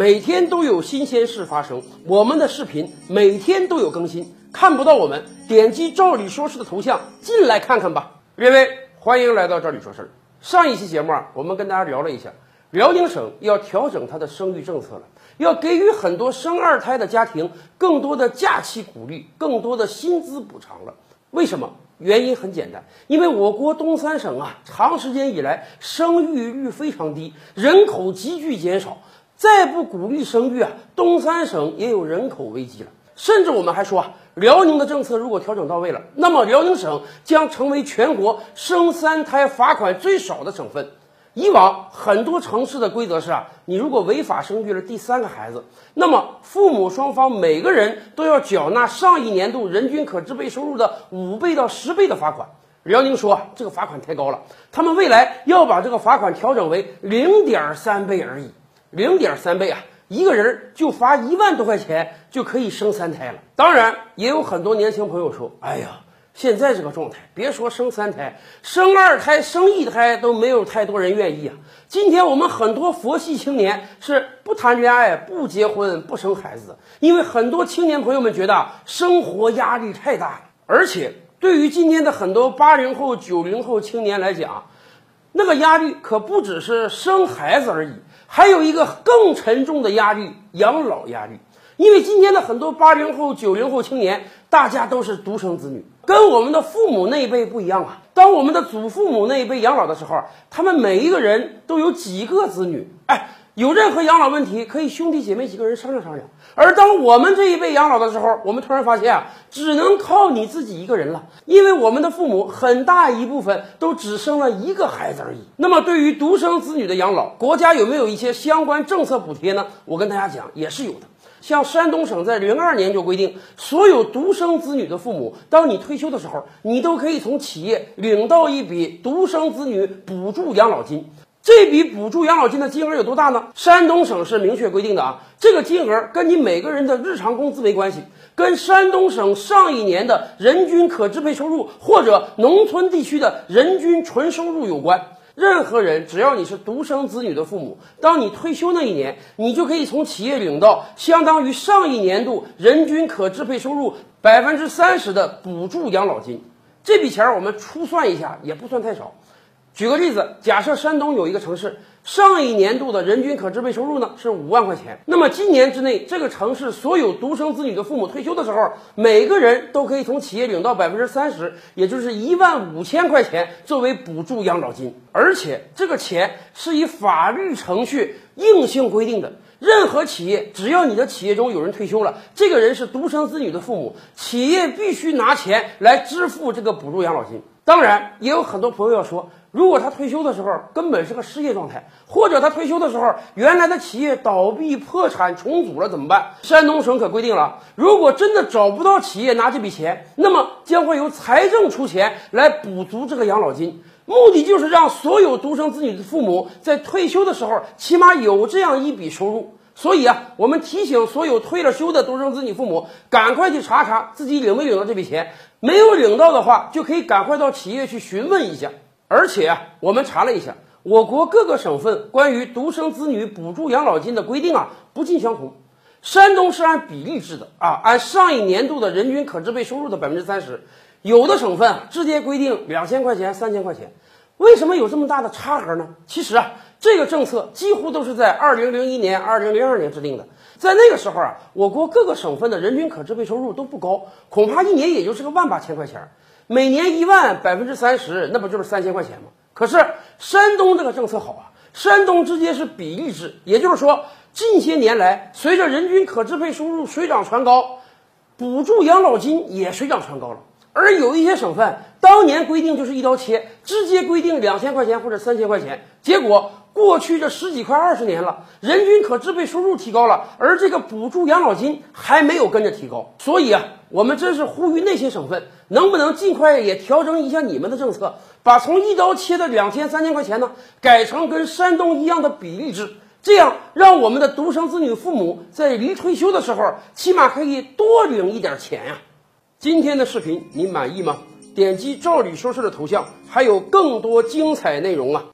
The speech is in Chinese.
每天都有新鲜事发生，我们的视频每天都有更新。看不到我们，点击赵理说事的头像进来看看吧。各位，欢迎来到赵理说事儿。上一期节目啊，我们跟大家聊了一下，辽宁省要调整它的生育政策了，要给予很多生二胎的家庭更多的假期鼓励，更多的薪资补偿了。为什么？原因很简单，因为我国东三省啊，长时间以来生育率非常低，人口急剧减少，再不鼓励生育啊，东三省也有人口危机了。甚至我们还说啊，辽宁的政策如果调整到位了，那么辽宁省将成为全国生三胎罚款最少的省份。以往很多城市的规则是啊，你如果违法生育了第三个孩子，那么父母双方每个人都要缴纳上一年度人均可支配收入的五倍到十倍的罚款。辽宁说啊这个罚款太高了，他们未来要把这个罚款调整为零点三倍而已，零点三倍啊，一个人就罚一万多块钱就可以生三胎了。当然，也有很多年轻朋友说，哎呀。现在这个状态，别说生三胎，生二胎、生一胎都没有太多人愿意啊。今天我们很多佛系青年是不谈恋爱、不结婚、不生孩子，因为很多青年朋友们觉得生活压力太大了。而且，对于今天的很多八零后、九零后青年来讲，那个压力可不只是生孩子而已，还有一个更沉重的压力——养老压力。因为今天的很多八零后、九零后青年，大家都是独生子女，跟我们的父母那一辈不一样啊。当我们的祖父母那一辈养老的时候，他们每一个人都有几个子女，哎，有任何养老问题可以兄弟姐妹几个人商量商量。而当我们这一辈养老的时候，我们突然发现啊，只能靠你自己一个人了，因为我们的父母很大一部分都只生了一个孩子而已。那么，对于独生子女的养老，国家有没有一些相关政策补贴呢？我跟大家讲，也是有的。像山东省在零二年就规定，所有独生子女的父母，当你退休的时候，你都可以从企业领到一笔独生子女补助养老金。这笔补助养老金的金额有多大呢？山东省是明确规定的啊，这个金额跟你每个人的日常工资没关系，跟山东省上一年的人均可支配收入或者农村地区的人均纯收入有关。任何人，只要你是独生子女的父母，当你退休那一年，你就可以从企业领到相当于上一年度人均可支配收入百分之三十的补助养老金。这笔钱我们粗算一下，也不算太少。举个例子，假设山东有一个城市，上一年度的人均可支配收入呢是五万块钱，那么今年之内，这个城市所有独生子女的父母退休的时候，每个人都可以从企业领到百分之三十，也就是一万五千块钱作为补助养老金，而且这个钱是以法律程序硬性规定的。任何企业，只要你的企业中有人退休了，这个人是独生子女的父母，企业必须拿钱来支付这个补助养老金。当然，也有很多朋友要说。如果他退休的时候根本是个失业状态，或者他退休的时候原来的企业倒闭、破产、重组了怎么办？山东省可规定了，如果真的找不到企业拿这笔钱，那么将会由财政出钱来补足这个养老金，目的就是让所有独生子女的父母在退休的时候起码有这样一笔收入。所以啊，我们提醒所有退了休的独生子女父母，赶快去查查自己领没领到这笔钱，没有领到的话，就可以赶快到企业去询问一下。而且啊，我们查了一下，我国各个省份关于独生子女补助养老金的规定啊，不尽相同。山东是按比例制的啊，按上一年度的人均可支配收入的百分之三十。有的省份直接规定两千块钱、三千块钱。为什么有这么大的差额呢？其实啊，这个政策几乎都是在二零零一年、二零零二年制定的。在那个时候啊，我国各个省份的人均可支配收入都不高，恐怕一年也就是个万八千块钱。每年一万百分之三十，那不就是三千块钱吗？可是山东这个政策好啊，山东直接是比例制，也就是说，近些年来随着人均可支配收入水涨船高，补助养老金也水涨船高了。而有一些省份当年规定就是一刀切，直接规定两千块钱或者三千块钱，结果。过去这十几快二十年了，人均可支配收入提高了，而这个补助养老金还没有跟着提高。所以啊，我们真是呼吁那些省份，能不能尽快也调整一下你们的政策，把从一刀切的两千三千块钱呢，改成跟山东一样的比例制，这样让我们的独生子女父母在离退休的时候，起码可以多领一点钱呀。今天的视频你满意吗？点击赵理说事的头像，还有更多精彩内容啊。